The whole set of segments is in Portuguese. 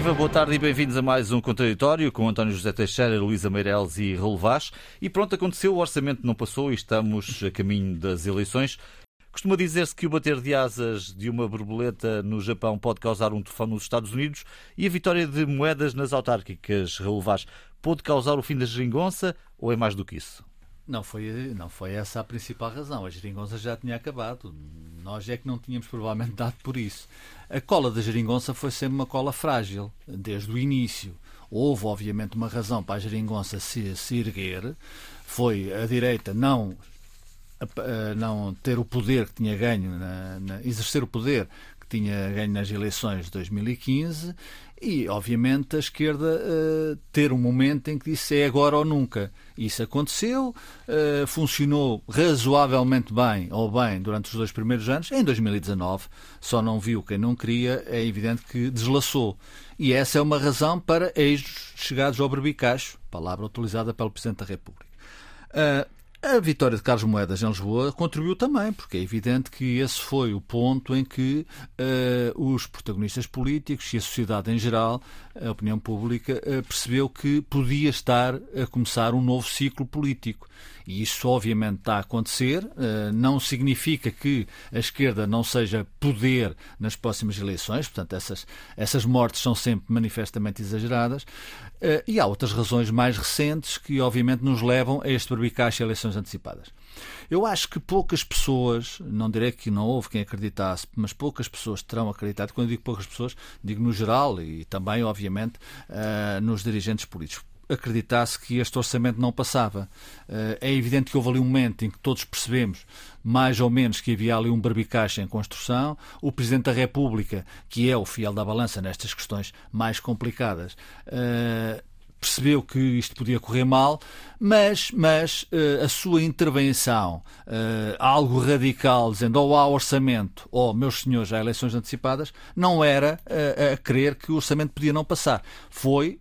Viva, boa tarde e bem-vindos a mais um Contraditório com António José Teixeira, Luísa Meireles e Vaz. E pronto, aconteceu, o orçamento não passou e estamos a caminho das eleições. Costuma dizer-se que o bater de asas de uma borboleta no Japão pode causar um tufão nos Estados Unidos e a vitória de moedas nas autárquicas, Vaz, pode causar o fim da geringonça ou é mais do que isso? Não foi, não foi essa a principal razão. A geringonça já tinha acabado. Nós é que não tínhamos provavelmente dado por isso. A cola da geringonça foi sempre uma cola frágil, desde o início. Houve, obviamente, uma razão para a geringonça se, se erguer. Foi a direita não não ter o poder que tinha ganho, na, na, exercer o poder que tinha ganho nas eleições de 2015 e, obviamente, a esquerda uh, ter um momento em que disse é agora ou nunca. Isso aconteceu, uh, funcionou razoavelmente bem ou bem durante os dois primeiros anos. Em 2019, só não viu quem não queria, é evidente que deslaçou. E essa é uma razão para eixos chegados ao berbicacho, palavra utilizada pelo Presidente da República. Uh, a vitória de Carlos Moedas em Lisboa contribuiu também, porque é evidente que esse foi o ponto em que uh, os protagonistas políticos e a sociedade em geral, a opinião pública, uh, percebeu que podia estar a começar um novo ciclo político. E isso, obviamente, está a acontecer. Uh, não significa que a esquerda não seja poder nas próximas eleições, portanto, essas, essas mortes são sempre manifestamente exageradas. e há outras razões mais recentes que, obviamente, nos levam a este barbicacho eleições eleições antecipadas. Eu acho que poucas pessoas, não direi que não houve quem acreditasse, mas poucas pessoas terão acreditado. Quando digo poucas pessoas, digo no geral e também, obviamente, uh, nos dirigentes políticos acreditasse que este orçamento não passava. Eh, é evidente que houve ali um momento em que todos percebemos, mais ou menos, que havia ali um barbicacho em construção. O Presidente da República, que é o fiel da balança nestas questões mais complicadas, eh, percebeu que isto podia correr mal, mas, mas uh, a sua intervenção, uh, algo radical, dizendo ou há orçamento ou, meus senhores, há eleições antecipadas, não era uh, a crer que o orçamento podia não passar. Foi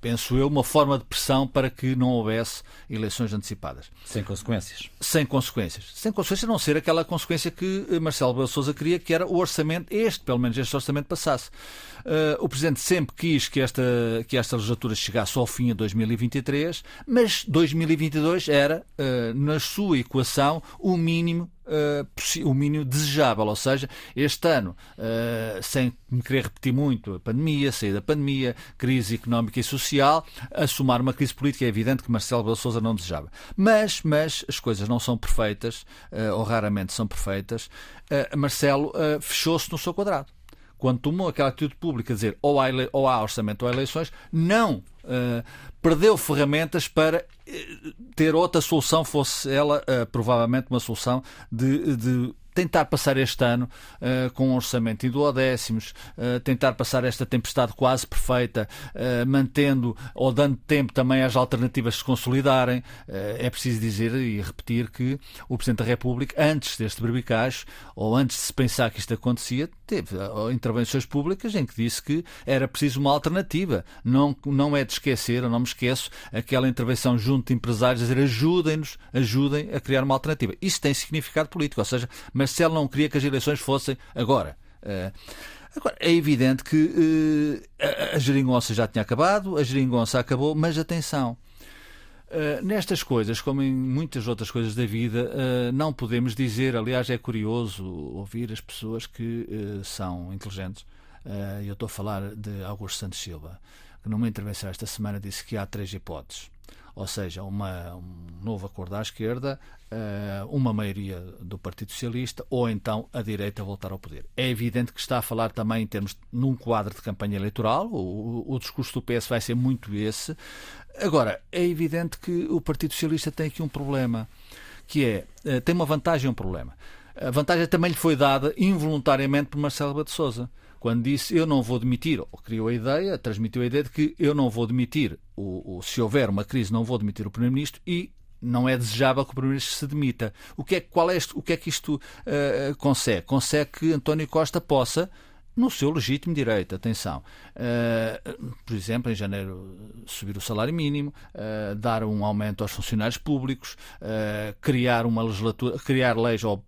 penso eu, uma forma de pressão para que não houvesse eleições antecipadas. Sem consequências. Sem consequências. Sem consequências, não ser aquela consequência que Marcelo Belo Souza queria, que era o orçamento, este, pelo menos este orçamento, passasse. Uh, o Presidente sempre quis que esta, que esta legislatura chegasse ao fim a 2023, mas 2022 era, uh, na sua equação, o mínimo uh, o mínimo desejável. Ou seja, este ano, uh, sem me querer repetir muito, a pandemia, sair da pandemia, crise económica e social, a somar uma crise política, é evidente que Marcelo Belo Souza não desejava. Mas, mas as coisas não são perfeitas, uh, ou raramente são perfeitas. Marcelo fechou-se no seu quadrado quando tomou aquela atitude pública, dizer ou há, ou há orçamento ou há eleições, não uh, perdeu ferramentas para uh, ter outra solução, fosse ela uh, provavelmente uma solução de, de tentar passar este ano uh, com um orçamento em duodécimos, uh, tentar passar esta tempestade quase perfeita, uh, mantendo ou dando tempo também às alternativas se consolidarem. é preciso dizer e repetir que o Presidente da República, antes deste berbicacho, ou antes de se pensar que isto acontecia, teve intervenções públicas em que disse que era preciso uma alternativa. Não, não é de esquecer, eu não me esqueço, aquela intervenção junto de empresários, a dizer ajudem-nos, ajudem a criar uma alternativa. Isso tem significado político, ou seja, Marcelo não queria que as eleições fossem agora. Uh, Agora, é evidente que uh, a, a geringonça já tinha acabado, a geringonça acabou, mas atenção. Uh, nestas coisas, como em muitas outras coisas da vida, uh, não podemos dizer, aliás, é curioso ouvir as pessoas que uh, são inteligentes. eu estou a falar de Augusto Santos Silva, que numa intervenção esta semana disse que há três hipóteses ou seja, uma, um novo acordo à esquerda, uma maioria do Partido Socialista ou então a direita voltar ao poder. É evidente que está a falar também em termos num quadro de campanha eleitoral, o, o discurso do PS vai ser muito esse. Agora, é evidente que o Partido Socialista tem aqui um problema, que é, uh, tem uma vantagem e um problema. A vantagem também lhe foi dada involuntariamente por Marcelo Bade Souza quando disse eu não vou demitir, ou criou a ideia, transmitiu a ideia de que eu não vou demitir, o, o se houver uma crise, não vou demitir o Primeiro-Ministro e não é desejável que o Primeiro-Ministro se demita. O que é, qual é o que, é que isto uh, consegue? Consegue que António Costa possa, no seu legítimo direito, atenção, uh, por exemplo, em janeiro subir o salário mínimo, uh, dar um aumento aos funcionários públicos, criar uma legislatura, criar leis ou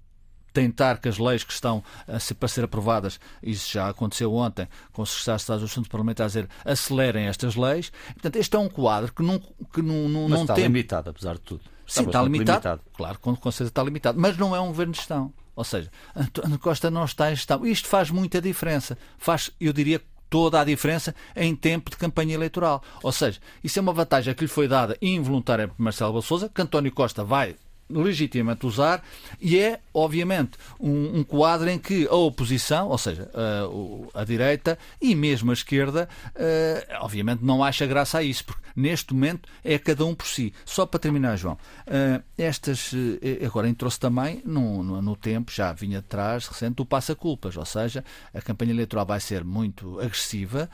tentar que as leis que estão a ser, para ser aprovadas, isso já aconteceu ontem, com o Secretário de Estado dos Assuntos Parlamentares, dizer acelerem estas leis. Portanto, este é um quadro que não, que não, não, Mas não está tem. limitado, apesar de tudo. Sim, está limitado. limitado. Claro, com, com certeza está limitado. Mas não é um governo de gestão. Ou seja, António Costa não está em gestão. Isto faz muita diferença. Faz, eu diria, toda a diferença em tempo de campanha eleitoral. Ou seja, isso é uma vantagem que lhe foi dada involuntariamente por Marcelo Souza, que António Costa vai legitimamente usar, e é, obviamente, um, um, quadro em que a oposição, ou seja, a, a direita e mesmo a esquerda, uh, obviamente não acha graça a isso, porque neste momento é cada um por si. Só para terminar, João, uh, estas, uh, agora entrou-se também no, no, no, tempo, já vinha atrás, recente, o passa-culpas, ou seja, a campanha eleitoral vai ser muito agressiva.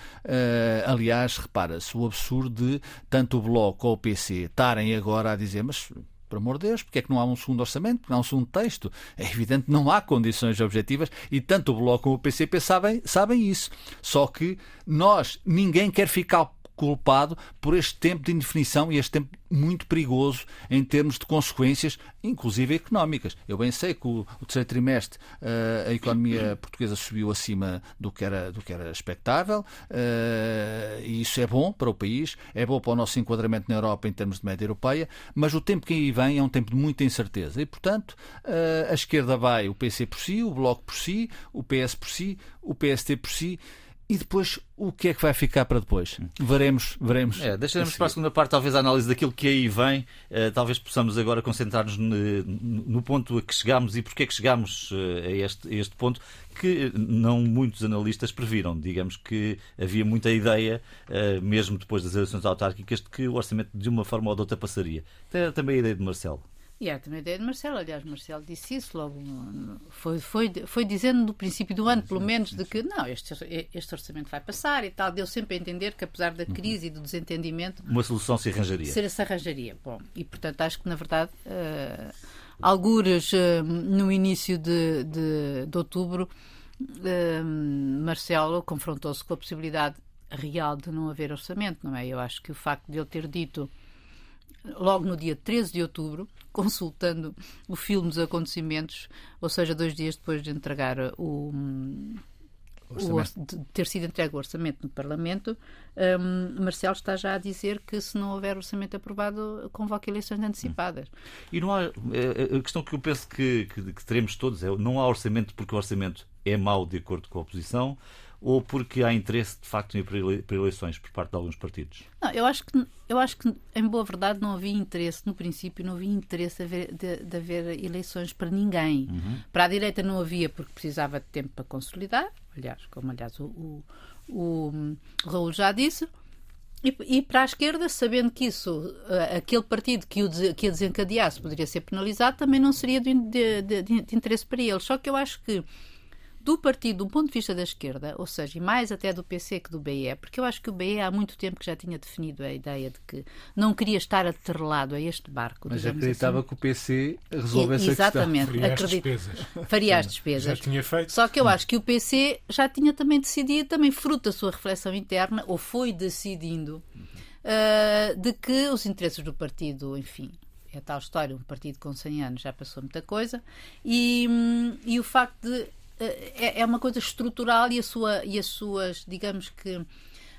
aliás, repara-se o absurdo de tanto o Bloco ou o PC estarem agora a dizer, mas por amor de Deus, porque é que não há um segundo orçamento, porque não há um segundo texto? É evidente que não há condições objetivas e tanto o Bloco como o PCP sabem, sabem isso. Só que nós, ninguém quer ficar culpado por este tempo de indefinição e este tempo muito perigoso em termos de consequências, inclusive económicas. Eu bem sei que o, o terceiro trimestre uh, a economia portuguesa subiu acima do que era, do que era expectável uh, e isso é bom para o país, é bom para o nosso enquadramento na Europa em termos de média europeia, mas o tempo que aí vem é um tempo de muita incerteza e, portanto, uh, a esquerda vai, o PC por si, o Bloco por si, o PS por si, o PST por si e depois, o que é que vai ficar para depois? Veremos, veremos. É, deixaremos para a segunda parte, talvez, a análise daquilo que aí vem. Uh, talvez possamos agora concentrar-nos no, no, ponto a que chegamos e porque é que chegamos uh, a, este, a este ponto, que não muitos analistas previram. Digamos que havia muita ideia, uh, mesmo depois das eleições autárquicas, de que o orçamento de uma forma ou de outra passaria. Era também a ideia de Marcelo. E era também a ideia de Marcelo, aliás, Marcelo disse isso logo, foi, foi, foi dizendo no princípio do ano, pelo menos, de que não, este, este orçamento vai passar e tal. Deu sempre a entender que, apesar da crise e do desentendimento. Uma solução se arranjaria. Ser, se arranjaria. Bom, e portanto acho que, na verdade, uh, algures uh, no início de, de, de outubro, uh, Marcelo confrontou-se com a possibilidade real de não haver orçamento, não é? Eu acho que o facto de ele ter dito logo no dia 13 de outubro, consultando o filme dos acontecimentos, ou seja, dois dias depois de entregar o. O, de ter sido entregue o orçamento no Parlamento, um, Marcelo está já a dizer que se não houver orçamento aprovado, convoca eleições antecipadas. E não há. É, é, a questão que eu penso que, que, que teremos todos é não há orçamento porque o orçamento é mau de acordo com a oposição ou porque há interesse, de facto, em ir para eleições por parte de alguns partidos? Não, eu acho que, eu acho que em boa verdade, não havia interesse, no princípio, não havia interesse de haver, de, de haver eleições para ninguém. Uhum. Para a direita não havia, porque precisava de tempo para consolidar, aliás, como aliás o, o, o, Raul já disse. E, e, para a esquerda, sabendo que isso, aquele partido que o que a desencadeasse poderia ser penalizado, também não seria de, de, de, de interesse para eles. Só que eu acho que do partido, do ponto de vista da esquerda, ou seja, e mais até do PC que do BE, porque eu acho que o BE há muito tempo que já tinha definido a ideia de que não queria estar atrelado a este barco. Mas acreditava assim. que o PC resolvesse e, exatamente, a questão. Faria as despesas. Faria as despesas. Já tinha feito. Só que eu acho que o PC já tinha também decidido, também fruto da sua reflexão interna, ou foi decidindo, uh, de que os interesses do partido, enfim, é tal história, um partido com 100 anos já passou muita coisa, e, hum, e o facto de é, é uma coisa estrutural e, a sua, e as suas, digamos que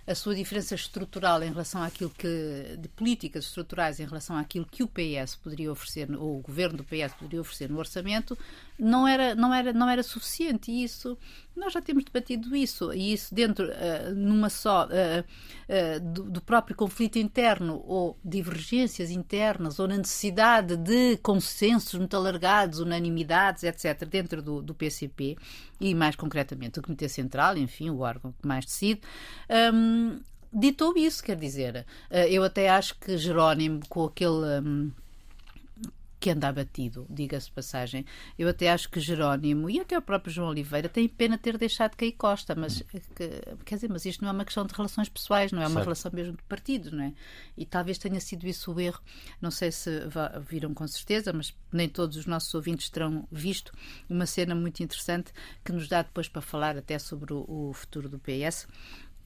a sua diferença estrutural em relação àquilo que de políticas estruturais em relação àquilo que o PS poderia oferecer ou o governo do PS poderia oferecer no orçamento não era não era não era suficiente. E isso nós já temos debatido isso. E isso dentro uh, numa só uh, do, do, próprio conflito interno ou divergências internas ou na necessidade de consensos muito alargados unanimidades etc dentro do, do PCP e mais concretamente o Comitê Central enfim o órgão que mais decide um, ditou isso, quer dizer, eh, eu até acho que Jerónimo, com aquele. Um, que anda abatido, diga-se passagem. Eu até acho que Jerónimo e até o próprio João Oliveira têm pena ter deixado cair Costa, mas que, quer dizer, mas isto não é uma questão de relações pessoais, não é uma certo. relação mesmo de partido, não é? E talvez tenha sido isso o erro. Não sei se viram com certeza, mas nem todos os nossos ouvintes terão visto uma cena muito interessante que nos dá depois para falar até sobre o, o futuro do PS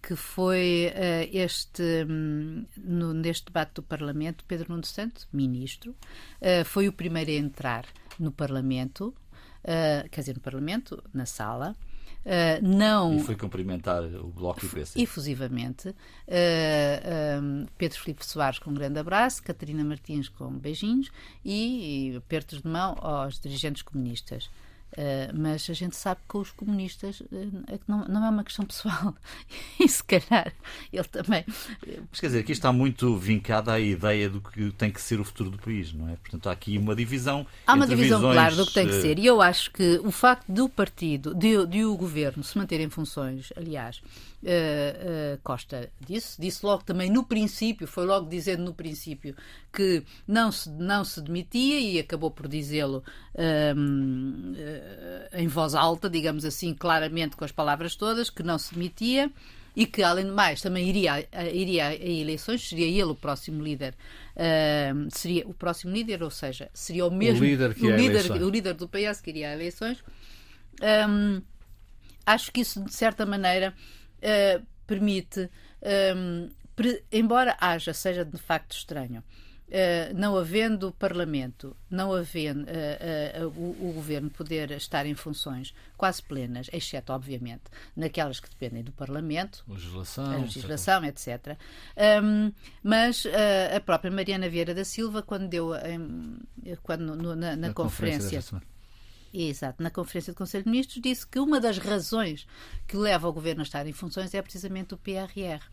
que foi uh, este, um, no, neste debate do Parlamento, Pedro Nuno Santos, ministro, uh, foi o primeiro a entrar no Parlamento uh, quer dizer, no Parlamento, na sala. Não... E foi cumprimentar o Bloco e o PC. Efusivamente. Uh, um, Pedro Filipe Soares com um grande abraço, Catarina Martins com beijinhos e, e apertos de mão aos dirigentes comunistas. Uh, mas a gente sabe que os comunistas uh, não, não, é uma questão pessoal e se calhar ele também. Mas quer dizer, aqui está muito vincada a ideia do que tem que ser o futuro do país, não é? Portanto, há aqui uma divisão. Há uma divisão visões... clara do que tem que ser. E eu acho que o facto do partido, de, de o governo se manter em funções, aliás, uh, uh, Costa disse, disse logo também no princípio, foi logo dizendo no princípio que não se, não se demitia e acabou por dizê-lo uh, em voz alta, digamos assim, claramente com as palavras todas, que não se demitia e que, além de mais, também iria, iria a eleições, seria ele o próximo líder, uh, seria o próximo líder, ou seja, seria o mesmo o líder, que o, líder, o líder do PS que iria a eleições. Um, acho que isso, de certa maneira, uh, permite, um, pre, embora haja, seja de facto estranho, Uh, não havendo Parlamento, não havendo uh, uh, o, o, Governo poder estar em funções quase plenas, exceto, obviamente, naquelas que dependem do Parlamento, legislação, a legislação etc. Um, mas a própria Mariana Vieira da Silva, quando deu um, quando, no, na, na conferência, conferência Exato. Na Conferência do Conselho de Ministros disse que uma das razões que leva o Governo a estar em funções é precisamente o PRR.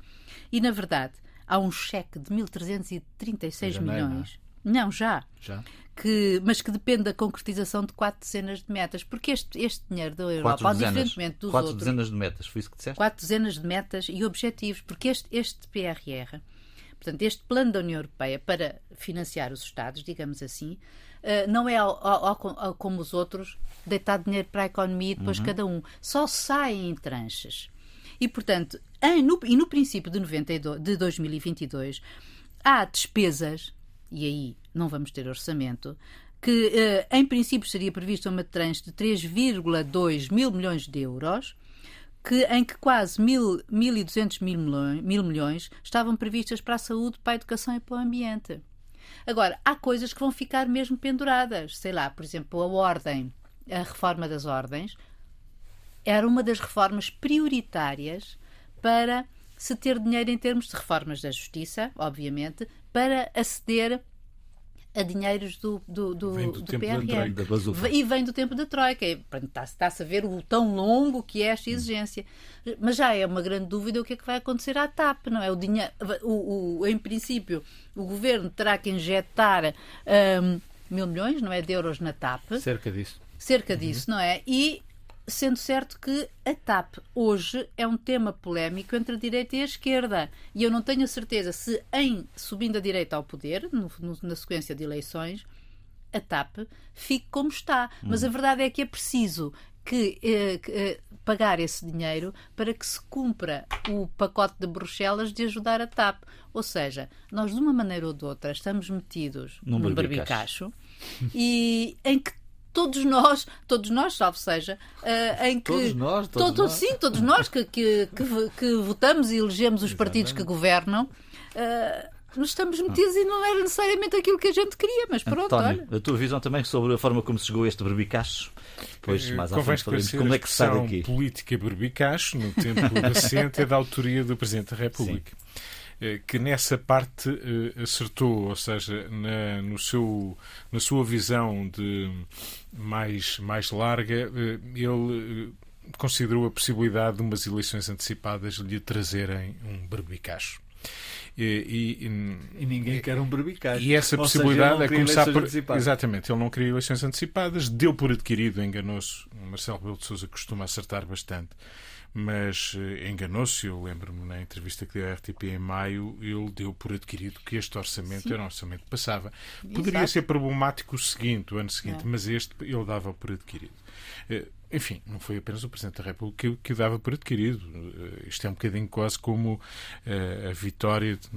E, na verdade, há um cheque de 1.336 é, milhões. Não, já. Já. Que, mas que depende da concretização de quatro dezenas de metas. Porque este, este dinheiro da Europa, quatro dezenas, diferentemente dos quatro outros... dezenas de metas, foi isso que disseste? Quatro dezenas de metas e objetivos. Porque este, este PRR, portanto, este plano da União Europeia para financiar os Estados, digamos assim, não é ao, ao, ao, como os outros, deitar dinheiro para a economia e depois uhum. cada um. Só saem em tranches. E, portanto, em, no, e no princípio de, 92, de 2022, há despesas, e aí não vamos ter orçamento, que uh, em princípio seria prevista uma tranche de 3,2 mil milhões de euros, que, em que quase 1.200 mil, mil, mil milhões estavam previstas para a saúde, para a educação e para o ambiente. Agora, há coisas que vão ficar mesmo penduradas. Sei lá, por exemplo, a ordem, a reforma das ordens, era uma das reformas prioritárias para se ter dinheiro em termos de reformas da justiça, obviamente, para aceder a dinheiros do, do, do, vem do, do PRR. E vem do tempo da Troika. Está-se a ver o tão longo que é esta exigência. Mas já é uma grande dúvida o que é que vai acontecer à TAP, não é? O dinheiro, o, o em princípio, o governo terá que injetar um, mil milhões, não é? De euros na TAP. Cerca disso. Cerca disso, uhum. não é? E sendo certo que a TAP hoje é um tema polémico entre a direita e a esquerda. E eu não tenho a certeza se, em subindo a direita ao poder, no, no, na sequência de eleições, a TAP fique como está. Hum. Mas a verdade é que é preciso que, eh, que eh, pagar esse dinheiro para que se cumpra o pacote de Bruxelas de ajudar a TAP. Ou seja, nós de uma maneira ou de outra estamos metidos num, num barbicacho e em que todos nós, todos nós, salvo seja, uh, em que. Todos nós, todos todo, nós. Sim, todos nós que, que, que, que votamos e elegemos os Exatamente. partidos que governam. Uh, nos estamos metidos e não era necessariamente aquilo que a gente queria, mas pronto, António, olha. a tua visão também sobre a forma como se chegou este barbicacho? Pois, mais à frente falamos como é que se sai daqui. política barbicacho, no tempo recente, é da autoria do Presidente da República. Sim. Eh, que nessa parte eh, acertou, ou seja, na, no seu, na sua visão de mais, mais larga, eh, ele considerou a possibilidade de umas eleições antecipadas lhe trazerem um barbicacho. E, e, e, ninguém quer um barbicacho. E essa Ou possibilidade seja, é começar por. Antecipadas. Exatamente, ele não queria eleições antecipadas, deu por adquirido, enganou-se. Marcelo Rebelo de Souza costuma acertar bastante mas eh, enganou-se. Eu lembro-me na entrevista que deu à RTP em maio, ele deu por adquirido que este orçamento Sim. era um orçamento que passava. Poderia Exato. ser problemático o seguinte, o ano seguinte, é. mas este ele dava por adquirido. Eh, enfim, não foi apenas o Presidente da República que, que o dava por adquirido. Eh, isto é um bocadinho quase como a vitória, de,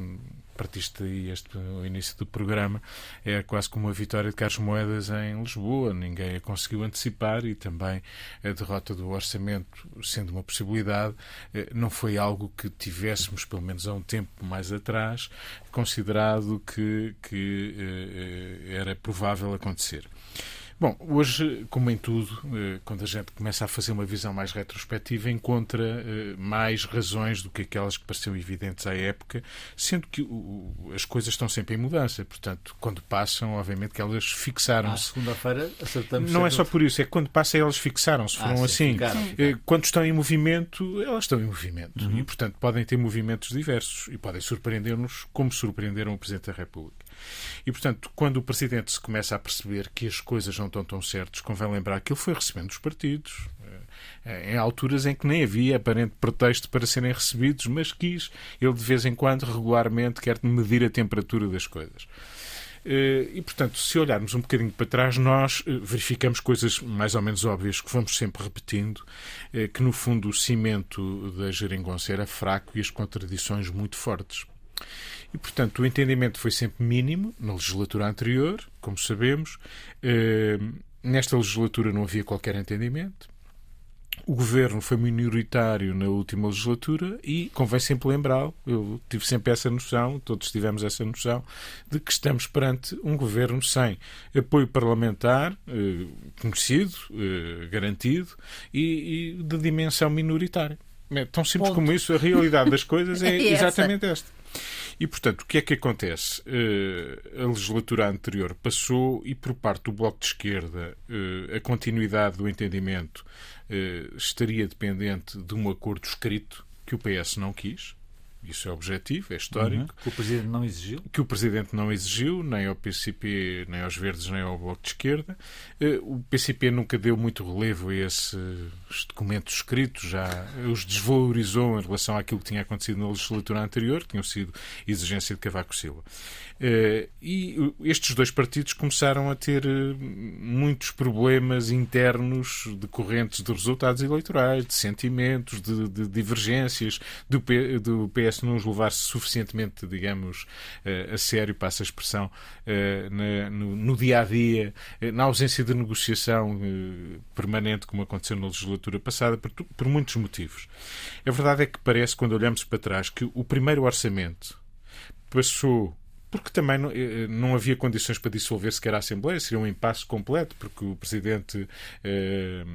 partiste aí este, o início do programa, é quase como a vitória de Carlos Moedas em Lisboa. Ninguém a conseguiu antecipar e também a derrota do orçamento, sendo uma possibilidade, uh, não foi algo que tivéssemos, pelo menos há um tempo mais atrás, considerado que, que uh, era provável acontecer. Bom, hoje, como em tudo, eh, quando a gente começa a fazer uma visão mais retrospectiva, encontra eh, mais razões do que aquelas que pareciam evidentes à época, sendo que as coisas estão sempre em mudança. Portanto, quando passam, obviamente que elas fixaram-se. Ah, segunda-feira acertamos. Não é só por isso, é que quando passam elas fixaram-se. Foram ah, assim. Eh, quando estão em movimento, elas estão em movimento. Uhum. E, portanto, podem ter movimentos diversos e podem surpreender-nos como surpreenderam o Presidente da República. E, portanto, quando o Presidente se começa a perceber que as coisas não estão tão certas, convém lembrar que ele foi recebendo os partidos eh, em alturas em que nem havia aparente pretexto para serem recebidos, mas quis, ele de vez em quando, regularmente, quer medir a temperatura das coisas. Eh, e, portanto, se olharmos um bocadinho para trás, nós eh, verificamos coisas mais ou menos óbvias que vamos sempre repetindo, que no fundo o cimento da geringonça era fraco e as contradições muito fortes. E, portanto, o entendimento foi sempre mínimo na legislatura anterior, como sabemos. Eh, nesta legislatura não havia qualquer entendimento. O governo foi minoritário na última legislatura e convém sempre lembrá-lo, eu tive sempre essa noção, todos tivemos essa noção, de que estamos perante um governo sem apoio parlamentar eh, conhecido, eh, garantido e, e de dimensão minoritária. É tão simples Ponto. como isso, a realidade das coisas é, é exatamente esta. E, portanto, o que é que acontece? Uh, a legislatura anterior passou e, por parte do Bloco de Esquerda, uh, a continuidade do entendimento uh, estaria dependente de um acordo escrito que o PS não quis. Isso é objetivo, é histórico. Uhum. Que o Presidente não exigiu? Que o Presidente não exigiu, nem ao PCP, nem aos Verdes, nem ao Bloco de Esquerda. Eh, o PCP nunca deu muito relevo a esses documentos escritos, já os desvalorizou em relação àquilo que tinha acontecido na legislatura anterior, que tinham sido exigência de Cavaco Silva. Eh, e estes dois partidos começaram a ter eh, muitos problemas internos decorrentes de resultados eleitorais, de sentimentos, de, de divergências, do, do PS não os levar suficientemente, digamos, eh, a sério, passa a expressão, no, dia a dia, na ausência de negociação permanente, como aconteceu na legislatura passada, por muitos motivos. A verdade é que parece, quando olhamos para trás, que o primeiro orçamento passou porque também não, eh, não, havia condições para dissolver sequer a Assembleia, seria um impasse completo, porque o Presidente eh,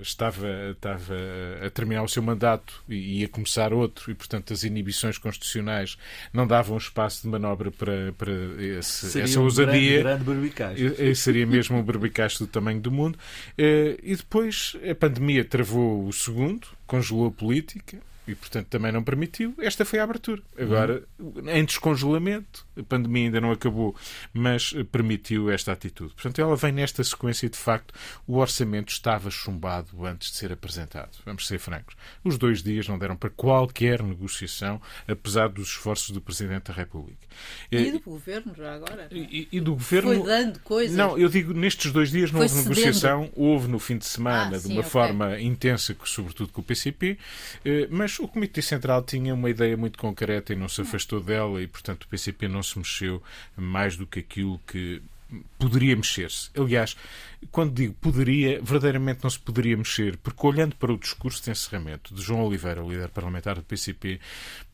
estava, estava a terminar o seu mandato e ia começar outro, e, portanto, as inibições constitucionais não davam espaço de manobra para, para esse, seria essa um ousadia. Grande, grande seria mesmo um berbicacho do tamanho do mundo. Eh, e depois a pandemia travou o segundo, congelou a política, e, portanto, também não permitiu. Esta foi a abertura. Agora, uhum. em descongelamento, a pandemia ainda não acabou, mas permitiu esta atitude. Portanto, ela vem nesta sequência e, de facto, o orçamento estava chumbado antes de ser apresentado. Vamos ser francos. Os dois dias não deram para qualquer negociação, apesar dos esforços do Presidente da República. E do Governo, já agora? E, e do Governo... Foi dando coisas? Não, eu digo, nestes dois dias não foi houve cedendo. negociação. Houve no fim de semana, ah, de uma forma intensa, sobretudo com o PCP, eh, o Comitê Central tinha uma ideia muito concreta e não se afastou dela e, portanto, o PCP não se mexeu mais do que aquilo que poderia mexer-se. Aliás, quando digo poderia, verdadeiramente não se poderia mexer, porque olhando para o discurso de encerramento de João Oliveira, o líder parlamentar do PCP,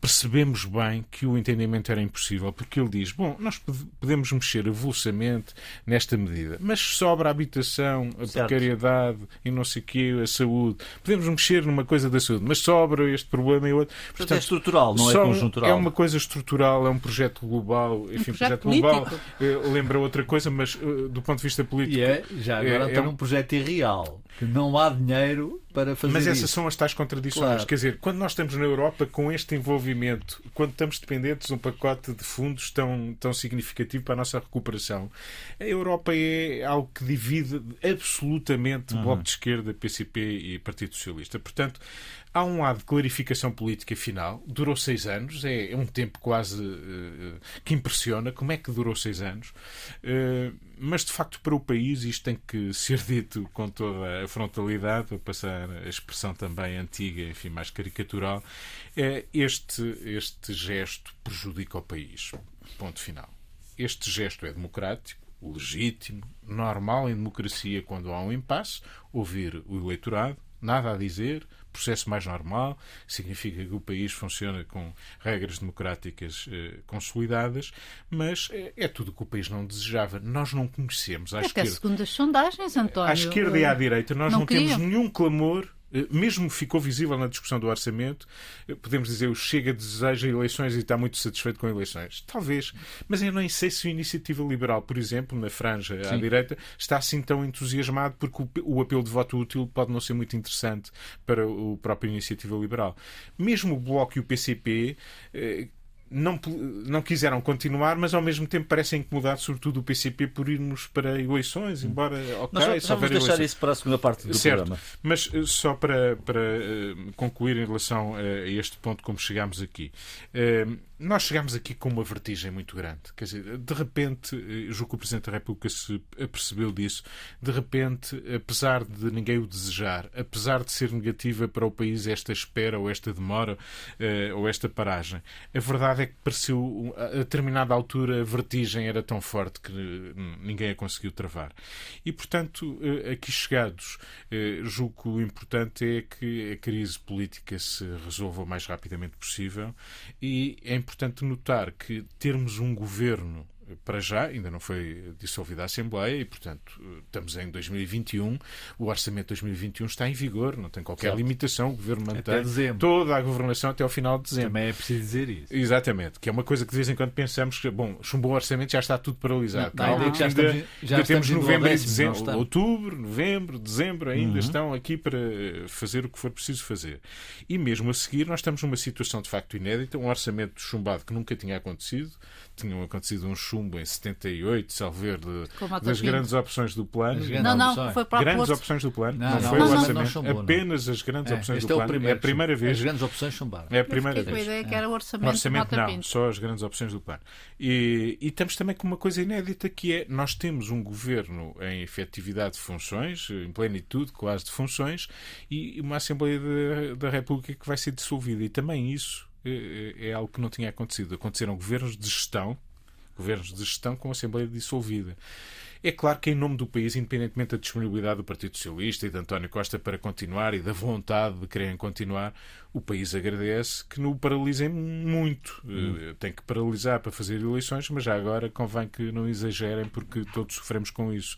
percebemos bem que o entendimento era impossível, porque ele diz: bom, nós podemos mexer avulsamente nesta medida, mas sobra a habitação, a certo. precariedade e não sei o quê, a saúde. Podemos mexer numa coisa da saúde, mas sobra este problema e outro. Portanto, Portanto é estrutural, não é conjuntural. É uma coisa estrutural, é um projeto global, enfim, um projeto, projeto global. Eh, lembra outra coisa, mas eh, do ponto de vista político. E é, já agora é, é um projeto irreal, que não há dinheiro para fazer Mas essas isso. são as tais contradições. Claro. Quer dizer, quando nós estamos na Europa com este envolvimento, quando estamos dependentes de um pacote de fundos tão, tão significativo para a nossa recuperação, a Europa é algo que divide absolutamente uhum. Bloco de Esquerda, PCP e Partido Socialista. Portanto, há um lado de clarificação política final. Durou seis anos, é, é um tempo quase uh, que impressiona. Como é que durou seis anos? Uh, mas, de facto, para o país, isto tem que ser dito com toda a frontalidade, para passar a expressão também antiga, enfim, mais caricatural. É, este, este gesto prejudica o país. Ponto final. Este gesto é democrático, legítimo, normal em democracia quando há um impasse, ouvir o eleitorado, nada a dizer, processo mais normal, significa que o país funciona com regras democráticas eh, consolidadas, mas é, é tudo o que o país não desejava. Nós não conhecemos. À Até esquerda, segundo as sondagens, António. À esquerda e à direita, nós não, não temos nenhum clamor eh, mesmo ficou visível na discussão do orçamento, eh, podemos dizer o Chega deseja eleições e está muito satisfeito com eleições. Talvez, mas eu nem sei se a Iniciativa Liberal, por exemplo, na franja Sim. à direita, está assim tão entusiasmado porque o apelo de voto útil pode não ser muito interessante para o próprio Iniciativa Liberal. Mesmo o Bloco e o PCP não, não quiseram continuar, mas ao mesmo tempo parecem incomodados, sobretudo o PCP, por irmos para eleições, embora, ok, Nós vamos deixar eleições. isso para a segunda parte do certo. programa. Mas eh, só para, para eh, concluir em relação a este ponto, como chegámos aqui. Eh, nós chegámos aqui com uma vertigem muito grande. Quer dizer, de repente, julgo que o Presidente da República se apercebeu disso, de repente, apesar de ninguém o desejar, apesar de ser negativa para o país esta espera ou esta demora ou esta paragem, a verdade é que pareceu, a determinada altura, a vertigem era tão forte que ninguém a conseguiu travar. E, portanto, eh, aqui chegados, eh, julgo que o importante é que a crise política se resolva o mais rapidamente possível e notar que termos um governo para já ainda não foi dissolvida a Assembleia e, portanto, estamos em 2021. O orçamento de 2021 está em vigor, não tem qualquer limitação. O governo mantém toda a governação até ao final de dezembro. Também é preciso dizer isso. Exatamente, que é uma coisa que de vez em quando pensamos que, bom, chumbou o orçamento já está tudo paralisado. Não, não, já, ainda, estamos, já ainda temos novembro e dezembro, não, outubro, novembro, dezembro, ainda uhum. estão aqui para fazer o que for preciso fazer. E mesmo a seguir, nós estamos numa situação de facto inédita, um orçamento chumbado que nunca tinha acontecido tinham acontecido um chumbo em 78, salver de, das grandes opções do plano. Não, não, foi para Grandes opções do plano. Não, não, não foi não, o orçamento. Chumbou, apenas as grandes é, opções do é plano. É a primeira vez. As grandes opções chumbaram. É a primeira Eu vez. com a ideia que era o orçamento, o orçamento não, só as grandes opções do plano. E, e estamos também com uma coisa inédita que é nós temos um governo em efetividade de funções, em plenitude quase de funções, e uma Assembleia da República que vai ser dissolvida. E também isso é, é algo que não tinha acontecido. Aconteceram governos de gestão, governos de gestão com a Assembleia dissolvida. É claro que, em nome do país, independentemente da disponibilidade do Partido Socialista e de António Costa para continuar e da vontade de quererem continuar, o país agradece que não o paralisem muito. Hum. Tem que paralisar para fazer eleições, mas já agora convém que não exagerem, porque todos sofremos com isso.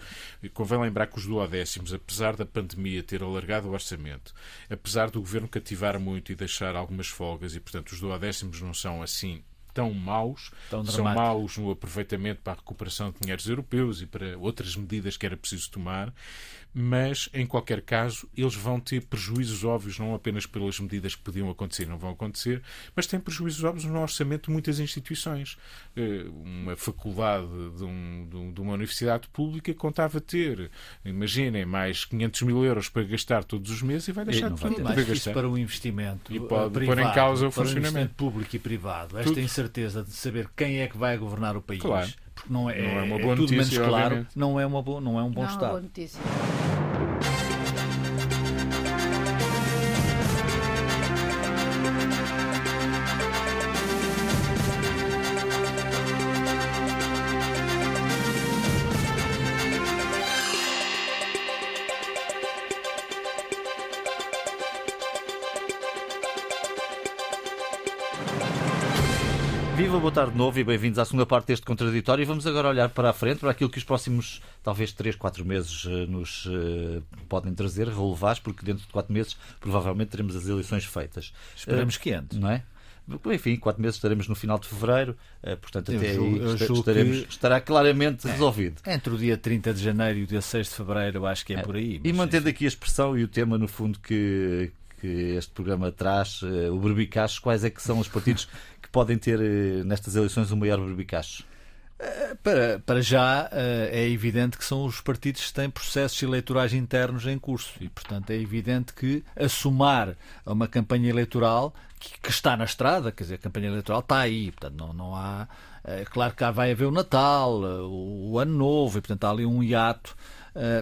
Convém lembrar que os duodécimos, apesar da pandemia ter alargado o orçamento, apesar do governo cativar muito e deixar algumas folgas, e portanto os duodécimos não são assim tão maus, tão são maus no aproveitamento para a recuperação de dinheiros europeus e para outras medidas que era preciso tomar, mas, em qualquer caso, eles vão ter prejuízos óbvios, não apenas pelas medidas que podiam acontecer e não vão acontecer, mas têm prejuízos óbvios no orçamento de muitas instituições. Eh, uma faculdade de, um, de uma universidade pública contava ter, imaginem, mais 500 mil euros para gastar todos os meses e vai deixar de para gastar. para o investimento e pode privado, pôr em causa o funcionamento público e privado. Esta tudo. incerteza de saber quem é que vai governar o país. Claro não é, não é uma boa é tudo notícia, menos claro, obviamente. não é, uma boa, não é um bom não estado. Viva, boa tarde de novo e bem-vindos à segunda parte deste contraditório. E vamos agora olhar para a frente, para aquilo que os próximos, talvez 3, 4 meses, eh, nos uh, podem trazer, relevar, porque dentro de 4 meses provavelmente teremos as eleições feitas. Esperamos uh, que antes. Não é? Enfim, 4 meses estaremos no final de fevereiro, uh, portanto, até aí estaremos, que... estará claramente é, resolvido. Entre o dia 30 de janeiro e o dia 6 de fevereiro, eu acho que é, é. por aí. E mantendo aqui a expressão e o tema, no fundo, que, que este programa traz, o berbicacho, quais é que são os partidos podem ter eh, nestas eleições um maior berbicacho? Eh, para, para já eh, é evidente que são os partidos que têm processos eleitorais internos em curso e, portanto, é evidente que assumar uma campanha eleitoral que, que está na estrada, quer dizer, a campanha eleitoral está aí, portanto, não, não há. É claro que vai haver o Natal, o, o Ano Novo, e, portanto, há ali um hiato,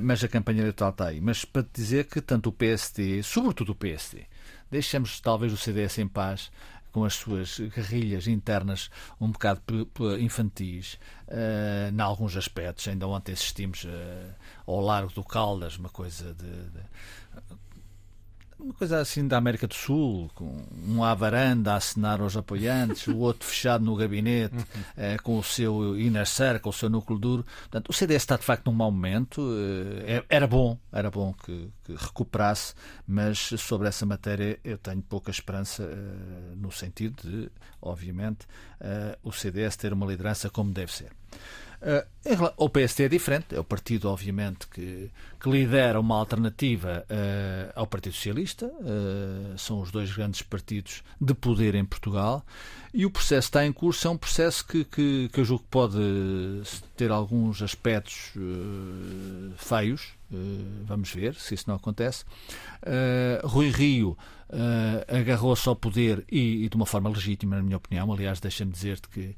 mas a campanha eleitoral está aí. Mas para dizer que tanto o PSD, sobretudo o PSD, deixamos talvez o CDS em paz, com as suas guerrilhas internas um bocado infantis, uh, em alguns aspectos. Ainda ontem assistimos uh, ao Largo do Caldas, uma coisa de, de uma coisa assim da América do Sul, com um à varanda a assinar aos apoiantes, o outro fechado no gabinete, eh, com o seu inner circle, o seu núcleo duro. Portanto, o CDS está de facto num mau momento. Eh, era bom, era bom que, que, recuperasse, mas sobre essa matéria eu tenho pouca esperança eh, no sentido de, obviamente, o CDS ter uma liderança como deve ser. Uh, o PST é diferente, é o partido, obviamente, que, que lidera uma alternativa uh, ao Partido Socialista. Uh, são os dois grandes partidos de poder em Portugal. E o processo está em curso. É um processo que, que, que eu julgo que pode ter alguns aspectos feios. vamos ver se isso não acontece. Rui Rio agarrou-se ao poder e, e, de uma forma legítima, na minha opinião. Aliás, deixa-me dizer-te que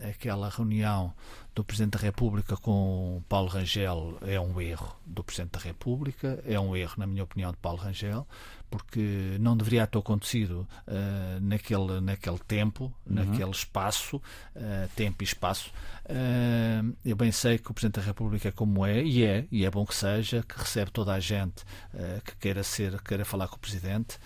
aquela reunião do Presidente da República com Paulo Rangel é um erro do Presidente da República, é um erro, na minha opinião, de Paulo Rangel, porque não deveria ter acontecido uh, naquele, naquele tempo, uhum. naquele espaço, uh, tempo e espaço. Uh, eu bem sei que o Presidente da República é como é, e é, e é bom que seja, que recebe toda a gente que queira ser, queira falar com o Presidente,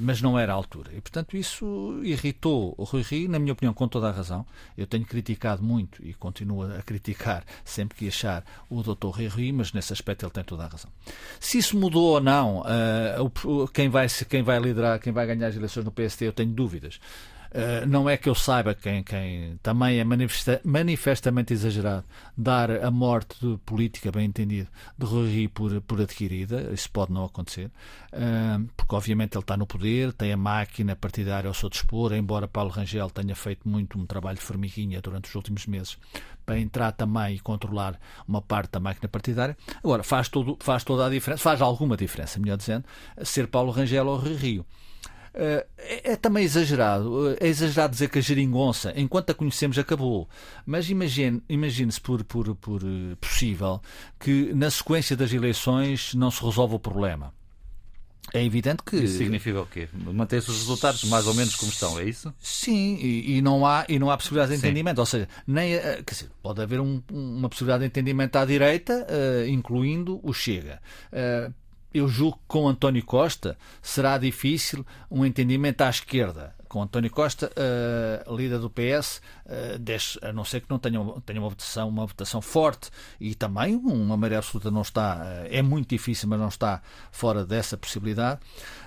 mas não era a altura. E, portanto, isso irritou o Rui Rio, na minha opinião, com toda a razão. Eu tenho criticado muito e continuo a criticar sempre que achar o Dr. Rui Rio, mas nesse aspecto ele tem toda a razão. Se isso mudou ou não, uh, quem, vai, quem vai liderar, quem vai ganhar as eleições no PST, eu tenho dúvidas. Uh, não é que eu saiba quem, quem também é manifesta, manifestamente exagerado dar a morte de política, bem entendido, de Rui por, por adquirida. Isso pode não acontecer, uh, porque obviamente ele está no poder, tem a máquina partidária ao seu dispor, embora Paulo Rangel tenha feito muito um trabalho de formiguinha durante os últimos meses para entrar também e controlar uma parte da máquina partidária. Agora, faz, todo, faz toda a diferença, faz alguma diferença, melhor dizendo, ser Paulo Rangel ou Rui Rio. Eh, é, é, também exagerado. Eh, é exagerado dizer que a geringonça, enquanto a conhecemos, acabou. Mas imagine-se imagine por, por, por eh, possível que na sequência das eleições não se resolve o problema. É evidente que. Isso significa o quê? Manter-se os resultados mais ou menos como estão, é isso? Sim, e, e não, há, e não há possibilidade de entendimento. Sim. Ou seja, nem, quer dizer, pode haver um, uma possibilidade de entendimento à direita, uh, incluindo o Chega. Uh, eu julgo que com António Costa será difícil um entendimento à esquerda. Com António Costa, uh, líder do PS, uh, deixe, a não ser que não tenha, tenha uma, votação, uma votação forte e também uma maioria absoluta não está, uh, é muito difícil, mas não está fora dessa possibilidade.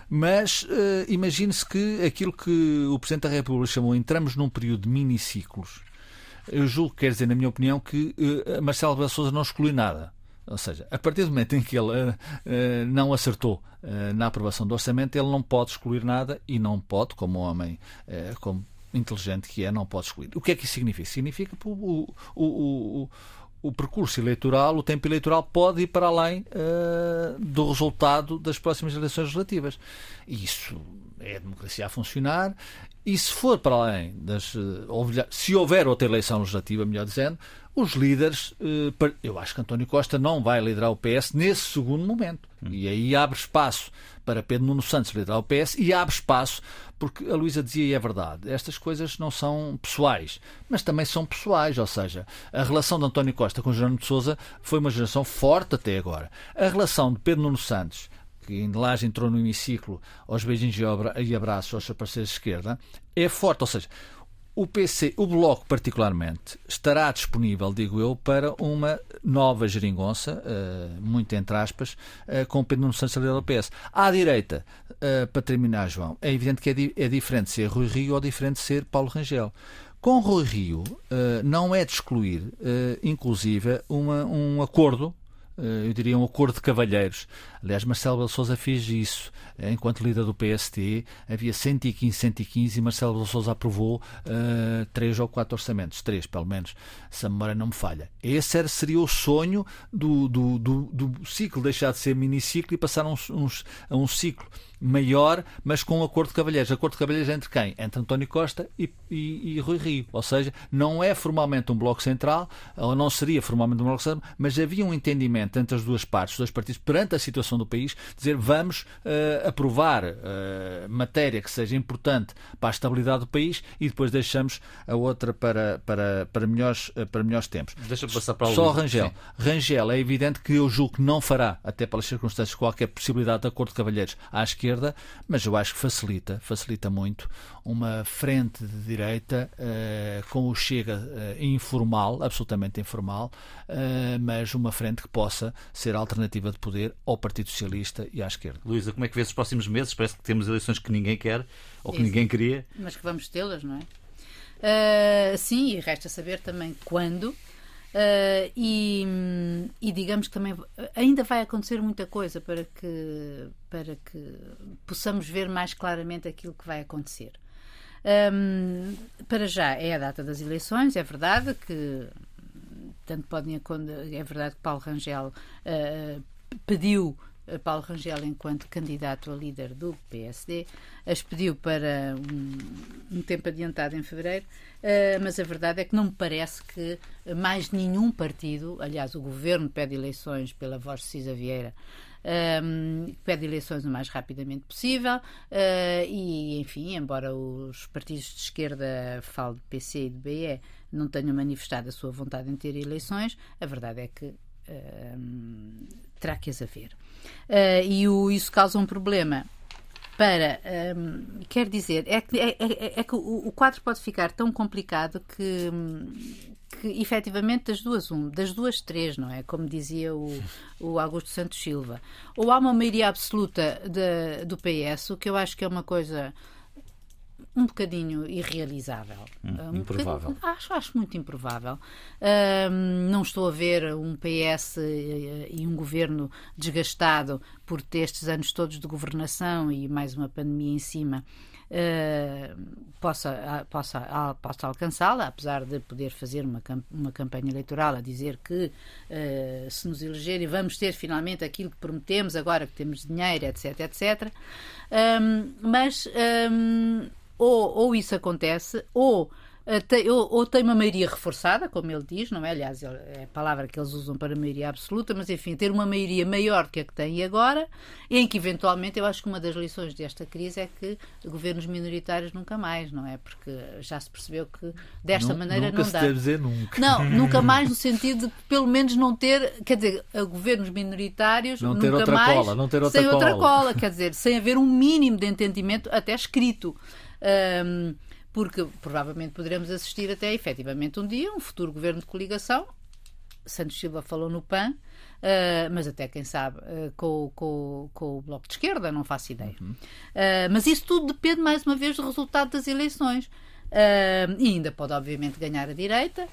Mas uh, imagine-se que aquilo que o Presidente da República chamou entramos num período de miniciclos. Eu julgo, quer dizer, na minha opinião, que Marcelo Rebelo não exclui nada. Ou seja, a partir do momento em que ele uh, não acertou uh, na aprovação do orçamento, ele não pode excluir nada e não pode, como homem, como inteligente que é, não pode excluir. O que é que isso significa? Significa que o, o, o, o percurso eleitoral, o tempo eleitoral pode ir para além do resultado das próximas eleições legislativas. E isso é a democracia a funcionar. E se for para além das. Se houver outra eleição legislativa, melhor dizendo, os líderes, eh, eu acho que António Costa não vai liderar o PS nesse segundo momento. Hum. E aí abre espaço para Pedro Nuno Santos liderar o PS e abre espaço, porque a Luísa dizia, e é verdade, estas coisas não são pessoais, mas também são pessoais, ou seja, a relação de António Costa com Jerónimo de Sousa foi uma geração forte até agora. A relação de Pedro Nuno Santos que ainda lá entrou no hemiciclo aos beijinhos e abraços aos parceiros de esquerda, é forte. Ou seja, o PC, o Bloco particularmente, estará disponível, digo eu, para uma nova geringonça, uh, muito entre aspas, uh, com Pedro Nuno Santos do PS. À direita, uh, para terminar, João, é evidente que é, di é, diferente ser Rui Rio ou diferente ser Paulo Rangel. Com Rui Rio, não é de excluir, inclusive, uma, um acordo eu diria, um acordo de cavalheiros. Aliás, Marcelo Belo Souza fez isso. Enquanto líder do PST, havia 115, 115 e Marcelo Belo Souza aprovou uh, três ou quatro orçamentos. Três, pelo menos, se a memória não me falha. Esse era, seria o sonho do, do, do, do ciclo deixar de ser miniciclo e passar a um, um, a um ciclo maior, mas com um acordo de cavalheiros. Acordo de cavalheiros entre quem? Entre António Costa e, e, e, Rui Rio. Ou seja, não é formalmente um bloco central, ou não seria formalmente um bloco central, mas havia um entendimento entre as duas partes, os dois partidos, perante a situação do país, dizer vamos uh, aprovar uh, matéria que seja importante para a estabilidade do país e depois deixamos a outra para, para, para, melhores, uh, para melhores tempos. Deixa passar para o Só Rangel. Sim. Rangel é evidente que eu julgo que não fará, até pelas circunstâncias, qualquer possibilidade de acordo de cavalheiros à esquerda, mas eu acho que facilita, facilita muito uma frente de direita com o Chega informal, absolutamente informal, mas uma frente que possa ser alternativa de poder ao Partido Socialista e à esquerda. Luísa, como é que vês os próximos meses? Parece que temos eleições que ninguém quer ou que Isso. ninguém queria. Mas que vamos tê-las, não é? Uh, sim, e resta saber também quando. Uh, e, e, digamos que também ainda vai acontecer muita coisa para que, para que possamos ver mais claramente aquilo que vai acontecer. Um, para já é a data das eleições, é verdade que tanto podem é verdade que Paulo Rangel uh, pediu Paulo Rangel, enquanto candidato a líder do PSD, as pediu para um, um tempo adiantado em fevereiro, uh, mas a verdade é que não me parece que mais nenhum partido, aliás, o governo pede eleições pela voz de Cisa Vieira, ehm, pede eleições o mais rapidamente possível uh, e, enfim, embora os partidos de esquerda, falo do PC e do BE, não tenham manifestado a sua vontade em ter eleições, a verdade é que terá que as haver. Uh, e o, isso causa um problema para. Um, quer dizer, é que, é, é, é que o, o, quadro pode ficar tão complicado que, que efetivamente das duas, um, das duas três, não é? Como dizia o, o Augusto Santos Silva. Ou há uma maioria absoluta de, do PS, o que eu acho que é uma coisa um bocadinho irrealizável. Hum, um improvável. acho, acho muito improvável. Uh, não estou a ver um PS e, e, um governo desgastado por ter estes anos todos de governação e mais uma pandemia em cima. Uh, possa, possa, possa alcançá-la, apesar de poder fazer uma, uma campanha eleitoral a dizer que uh, se nos elegerem vamos ter finalmente aquilo que prometemos agora que temos dinheiro, etc, etc. Um, mas um, ou, ou isso acontece, ou ou, ou, tem uma maioria reforçada, como ele diz, não é? Aliás, é a palavra que eles usam para maioria absoluta, mas enfim, ter uma maioria maior do que a que tem agora, em que eventualmente eu acho que uma das lições desta crise é que governos minoritários nunca mais, não é? Porque já se percebeu que desta nunca, maneira nunca não dá. Deve dizer nunca. Não, nunca mais no sentido de pelo menos não ter, quer dizer, governos minoritários não ter outra mais cola, não ter outra sem cola. outra cola, quer dizer, sem haver um mínimo de entendimento até escrito. Um, porque provavelmente poderemos assistir até efetivamente um dia um futuro governo de coligação. Santos Silva falou no PAN, Uh, mas até quem sabe uh, com, com, com, o Bloco de Esquerda, não faço ideia. Uhum. Uh, mas isso tudo depende, mais uma vez, do resultado das eleições. e ainda pode, obviamente, ganhar a direita,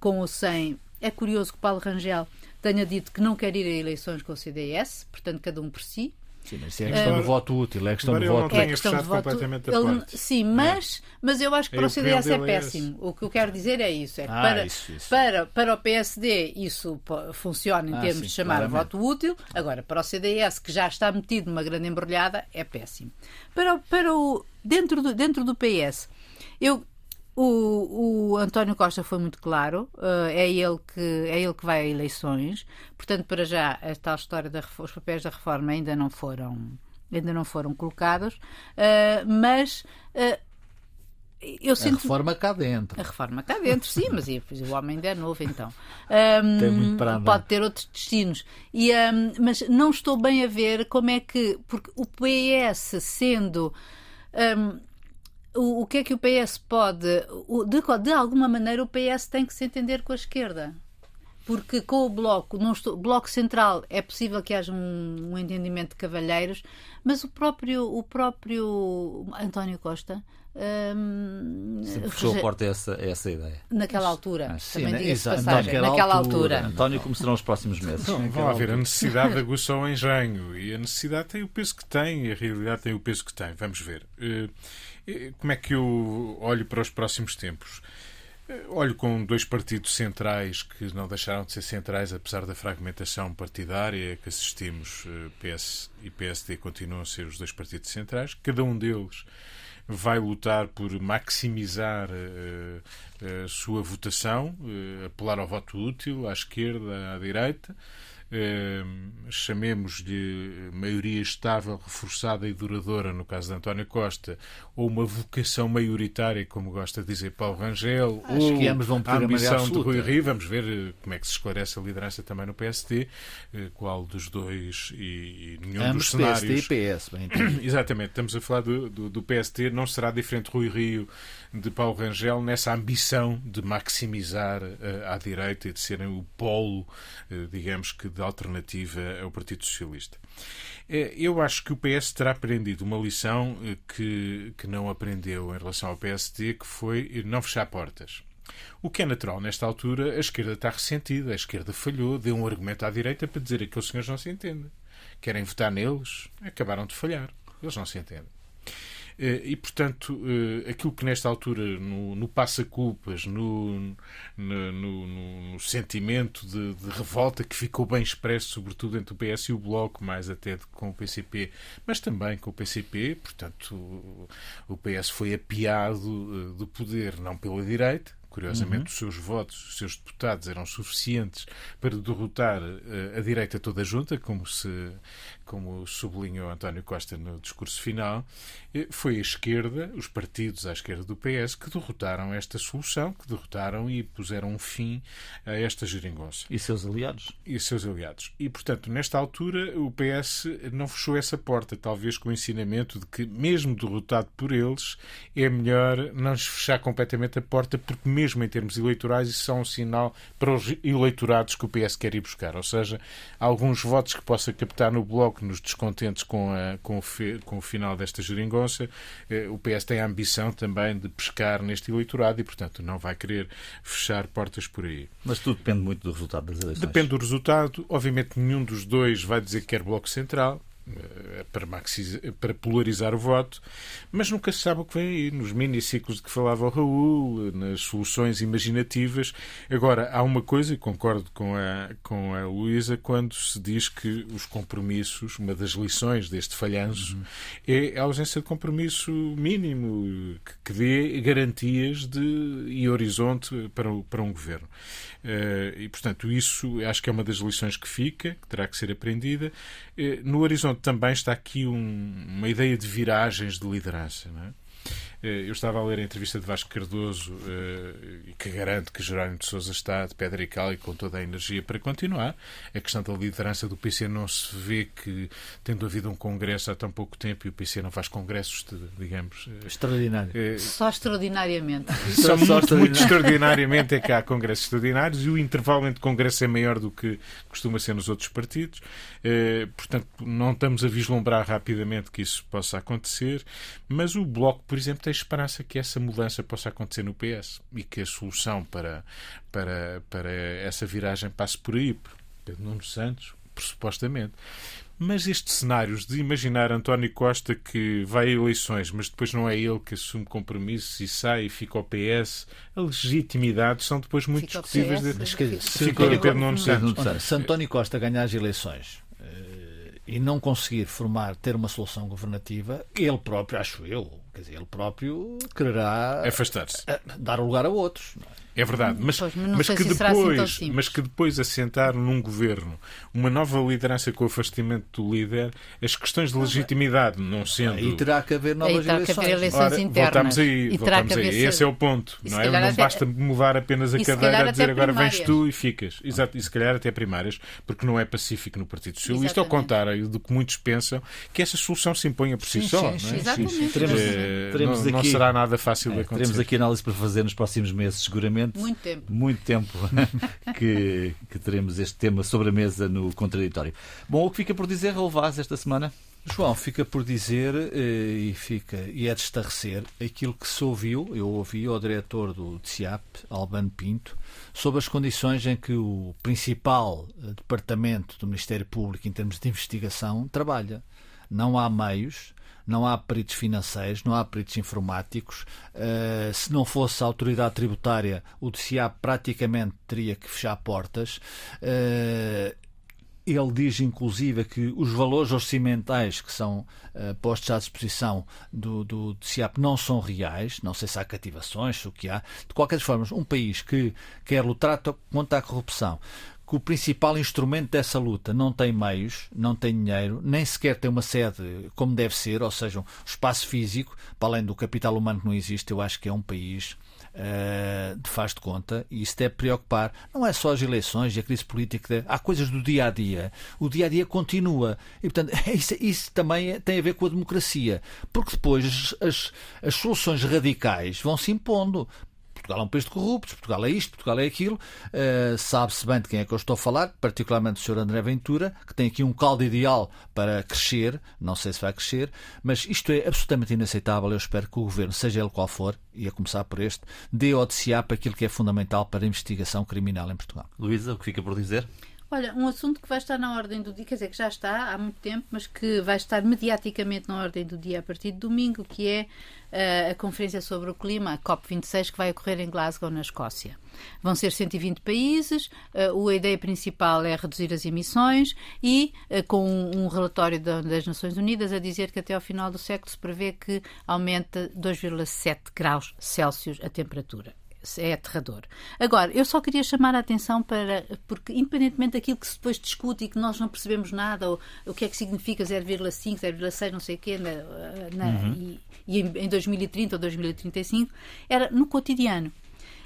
com ou sem. É curioso que Paulo Rangel tenha dito que não quer ir a eleições com o CDS, portanto, cada um por si. Sim, mas é a questão uh, do voto útil, é a questão do voto é a questão do voto ele, Sim, mas, é. mas eu acho que para o CDS é, é péssimo. o que eu quero dizer é isso: é que ah, para, isso, isso. Para, para o PSD isso funciona em ah, termos sim, de chamar claramente. voto útil, agora para o CDS, que já está metido numa grande embrulhada, é péssimo. Para, para o, dentro, do, dentro do PS, eu o, o, António Costa foi muito claro, uh, é, ele que, é ele que vai a eleições, portanto, para já, a tal história dos papéis da reforma ainda não foram, ainda não foram colocados, uh, mas uh, eu sinto... A reforma cá dentro. A reforma cá dentro, sim, mas o homem ainda é novo, então. Um, Tem muito para andar. Pode ter outros destinos. E, um, mas não estou bem a ver como é que. Porque o PS sendo. Um, o, o que é que o PS pode. De, de alguma maneira, o PS tem que se entender com a esquerda porque com o bloco, não estou, bloco central, é possível que haja um, um, entendimento de cavalheiros, mas o próprio, o próprio António Costa. Hum, Sempre fechou a porta a essa, a essa ideia. Naquela altura, ah, sim, também né? passagem, naquela, naquela altura. altura. António, como serão os próximos meses? Não, vão haver a necessidade aguça o engenho e a necessidade tem o peso que tem e a realidade tem o peso que tem. Vamos ver. Uh, como é que eu olho para os próximos tempos? Olho com dois partidos centrais que não deixaram de ser centrais, apesar da fragmentação partidária que assistimos. PS e PSD continuam a ser os dois partidos centrais. Cada um deles vai lutar por maximizar uh, a sua votação, apelar ao voto útil, à esquerda, à direita. Ehm, chamemos-lhe maioria estável, reforçada e duradoura, no caso de António Costa, ou uma vocação maioritária, como gosta de dizer Paulo Rangel, Acho ou que ambos vão a ambição de Rui Rio. Vamos ver eh, como é que se esclarece a liderança também no PSD, eh, qual dos dois e, e nenhum ambos dos cenários. PSD e PS, bem Exatamente, estamos a falar do, do, do PSD, não será diferente Rui Rio de Paulo Rangel nessa ambição de maximizar uh, à direita e de serem o polo, uh, digamos que, de alternativa ao Partido Socialista. Uh, eu acho que o PS terá aprendido uma lição que, que não aprendeu em relação ao PSD, que foi não fechar portas. O que é natural nesta altura, a esquerda está ressentida, a esquerda falhou, deu um argumento à direita para dizer que aqueles senhores não se entendem. Querem votar neles, acabaram de falhar. Eles não se entendem. Eh, e, portanto, eh, aquilo que nesta altura, no, no passa-culpas, no, no, no, no, sentimento de, de, revolta que ficou bem expresso, sobretudo entre o PS e o Bloco, mais até com o PCP, mas também com o PCP, portanto, o PS foi apiado eh, do poder, não pela direita, Curiosamente, uhum. os seus votos, os seus deputados eram suficientes para derrotar uh, a direita toda junta, como se como sublinhou António Costa no discurso final, eh, foi a esquerda, os partidos à esquerda do PS, que derrotaram esta solução, que derrotaram e puseram um fim a esta geringonça. E seus aliados? E seus aliados. E, portanto, nesta altura, o PS não fechou essa porta, talvez com o ensinamento de que, mesmo derrotado por eles, é melhor não lhes fechar completamente a porta, porque, mesmo em termos eleitorais, isso é um sinal para os eleitorados que o PS quer ir buscar. Ou seja, alguns votos que possa captar no Bloco nos descontentes com, a, com, o, fe, com o final desta geringonça, eh, o PS tem a ambição também de pescar neste eleitorado e, portanto, não vai querer fechar portas por aí. Mas tudo depende muito do resultado das eleições. Depende do resultado. Obviamente, nenhum dos dois vai dizer que quer Bloco Central. Eh, para, para, polarizar o voto, mas nunca se sabe o que vem aí, nos miniciclos de que falava o Raul, nas soluções imaginativas. Agora, há uma coisa, e concordo com a, com a Luísa, quando se diz que os compromissos, uma das lições deste falhanço, uhum. é a ausência de compromisso mínimo, que, que dê garantias de, e horizonte para, para um governo. Uh, e, portanto, isso acho que é uma das lições que fica, que terá que ser aprendida. Uh, no horizonte também está aqui um, uma ideia de viragens de liderança. Não é? Eh, eu estava a ler a entrevista de Vasco Cardoso eh, que garante que Jerónimo de Sousa está de pedra e cal e com toda a energia para continuar. A questão da liderança do PC não se vê que, tendo havido um congresso há tão pouco tempo e o PC não faz congressos, de, digamos. Eh, Extraordinário. É, só extraordinariamente. Só, muito, extraordinariamente. muito extraordinariamente é que há congressos extraordinários e o intervalo entre congressos é maior do que costuma ser nos outros partidos. Portanto, não estamos a vislumbrar rapidamente que isso possa acontecer, mas o Bloco, por exemplo, tem esperança que essa mudança possa acontecer no PS e que a solução para, para, para essa viragem passe por aí, Pedro Nuno Santos, supostamente. Mas estes cenários de imaginar António Costa que vai a eleições, mas depois não é ele que assume compromissos e sai e fica ao PS, a legitimidade são depois muito discutíveis. De... Fica Pedro Nuno Santos. Se António Costa ganhar as eleições eh, e não conseguir formar, ter uma solução governativa, ele próprio, acho eu, Quer dizer, ele próprio quererá afastar-se, dar lugar a outros. É verdade, mas, pois, mas, mas que assim depois, assim mas que depois assentar num governo uma nova liderança com o afastamento do líder, as questões de legitimidade não sendo. E terá que haver novas terá eleições. Que haver eleições Ora, internas. Voltamos aí, voltamos aí. Esse é o ponto, não é? Não até... basta mudar apenas a cadeira a dizer agora vens tu e ficas. Exato, e se calhar até primárias, porque não é pacífico no Partido Socialista, ao contrário do que muitos pensam, que essa solução se imponha por si sim, só. Sim, não, é? Exatamente. Sim, teremos, é, teremos não, aqui, não será nada fácil é, de acontecer. Teremos aqui análise para fazer nos próximos meses, seguramente. Muito tempo muito tempo que, que teremos este tema sobre a mesa no contraditório. Bom, o que fica por dizer, Raul Vaz, esta semana? João, fica por dizer eh, e fica e é de estarrecer aquilo que se ouviu, eu ouvi ao diretor do TCIAP, Albano Pinto, sobre as condições em que o principal eh, departamento do Ministério Público em termos de investigação trabalha. Não há meios, não há peritos financeiros, não há peritos informáticos. Uh, se não fosse a autoridade tributária, o DCA praticamente teria que fechar portas. Uh, ele diz, inclusive, que os valores orçamentais que são uh, postos à disposição do, do, CIAP não são reais. Não sei se há cativações, o que há. De qualquer forma, um país que quer lutar contra a corrupção, que o principal instrumento dessa luta não tem meios, não tem dinheiro, nem sequer tem uma sede como deve ser, ou seja, um espaço físico, para além do capital humano que não existe, eu acho que é um país uh, de faz de conta e isso deve preocupar. Não é só as eleições e a crise política, há coisas do dia a dia. O dia a dia continua e, portanto, isso, isso também tem a ver com a democracia, porque depois as, as soluções radicais vão se impondo. Portugal é um país de corruptos, Portugal é isto, Portugal é aquilo. Uh, Sabe-se bem de quem é que eu estou a falar, particularmente o Sr. André Ventura, que tem aqui um caldo ideal para crescer, não sei se vai crescer, mas isto é absolutamente inaceitável. Eu espero que o Governo, seja ele qual for, e a começar por este, dê ao para aquilo que é fundamental para a investigação criminal em Portugal. Luísa, o que fica por dizer? Olha, um assunto que vai estar na ordem do dia, quer dizer, que já está há muito tempo, mas que vai estar mediaticamente na ordem do dia a partir de domingo, que é uh, a Conferência sobre o Clima, a COP26, que vai ocorrer em Glasgow, na Escócia. Vão ser 120 países, uh, a ideia principal é reduzir as emissões e uh, com um, um relatório da, das Nações Unidas a dizer que até ao final do século se prevê que aumenta 2,7 graus Celsius a temperatura é aterrador. Agora, eu só queria chamar a atenção para, porque independentemente daquilo que se depois discute e que nós não percebemos nada, ou o que é que significa 0,5, 0,6, não sei o quê, na, na, uhum. e, e, em 2030 ou 2035, era no cotidiano.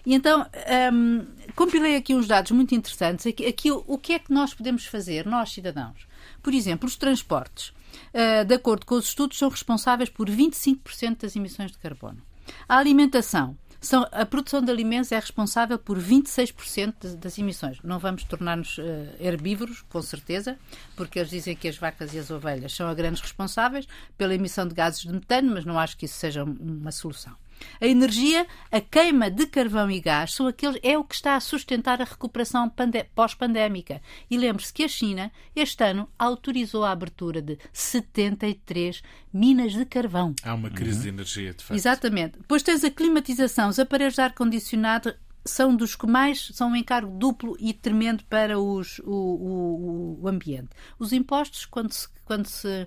E então, um, compilei aqui uns dados muito interessantes. Aqui, aqui o, o, que é que nós podemos fazer, nós cidadãos? Por exemplo, os transportes, uh, de acordo com os estudos, são responsáveis por 25% das emissões de carbono. A alimentação, são, a produção de alimentos é responsável por 26% das emissões. Não vamos tornar-nos uh, herbívoros, com certeza, porque eles dizem que as vacas e as ovelhas são as grandes responsáveis pela emissão de gases de metano, mas não acho que isso seja uma solução. A energia, a queima de carvão e gás são aqueles, é o que está a sustentar a recuperação pós-pandémica. E lembre-se que a China, este ano, autorizou a abertura de 73 minas de carvão. Há uma crise uhum. de energia, de facto. Exatamente. Depois tens a climatização, os aparelhos de ar-condicionado são dos que mais são um encargo duplo e tremendo para os, o, o, o ambiente. Os impostos, quando se, quando se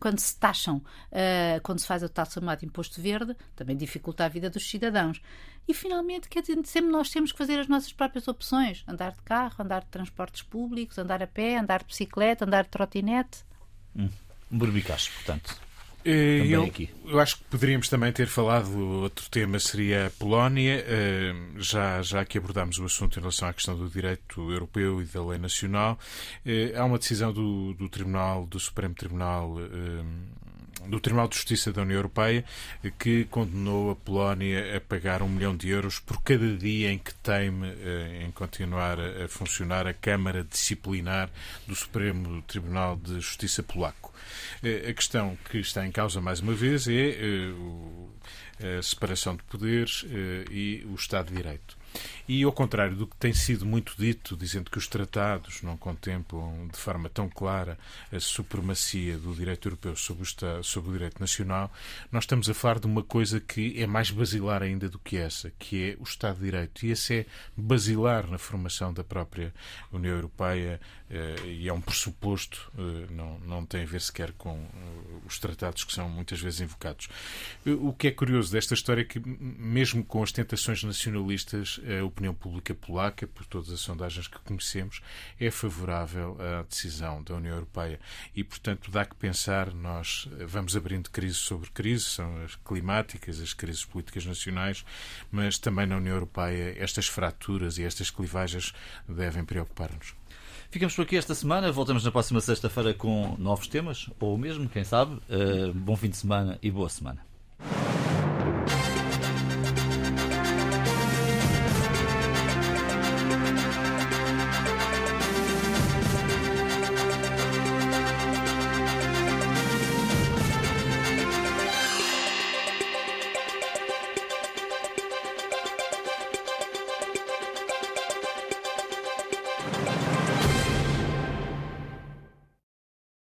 quando se taxam, uh, quando se faz a taxa chamada imposto verde, também dificulta a vida dos cidadãos. E finalmente, quer dizer, sempre nós temos que fazer as nossas próprias opções: andar de carro, andar de transportes públicos, andar a pé, andar de bicicleta, andar de trotinete. Hum. Um berbicacho, portanto. Eh, eu, eu, acho que poderíamos também ter falado, outro tema seria a Polónia, eh, já, já que abordámos o assunto em relação à questão do direito europeu e da lei nacional. Eh, há uma decisão do, do Tribunal, do Supremo Tribunal do Tribunal de Justiça da União Europeia que condenou a Polónia a pagar um milhão de euros por cada dia em que teme em continuar a funcionar a Câmara Disciplinar do Supremo Tribunal de Justiça polaco. A questão que está em causa, mais uma vez, é eh, a separação de poderes eh, e o Estado de Direito. E ao contrário do que tem sido muito dito, dizendo que os tratados não contemplam de forma tão clara a supremacia do direito europeu sobre o, Estado, sobre o direito nacional, nós estamos a falar de uma coisa que é mais basilar ainda do que essa, que é o Estado de Direito. E esse é basilar na formação da própria União Europeia eh, e é um pressuposto, eh, não, não tem a ver sequer com eh, os tratados que são muitas vezes invocados. O que é curioso desta história é que, mesmo com as tentações nacionalistas, a opinião pública polaca, por todas as sondagens que conhecemos, é favorável à decisão da União Europeia. E, portanto, dá que pensar, nós vamos abrindo crise sobre crise, são as climáticas, as crises políticas nacionais, mas também na União Europeia estas fraturas e estas clivagens devem preocupar-nos. Ficamos por aqui esta semana. Voltamos na próxima sexta-feira com novos temas, ou mesmo, quem sabe. Uh, bom fim de semana e boa semana.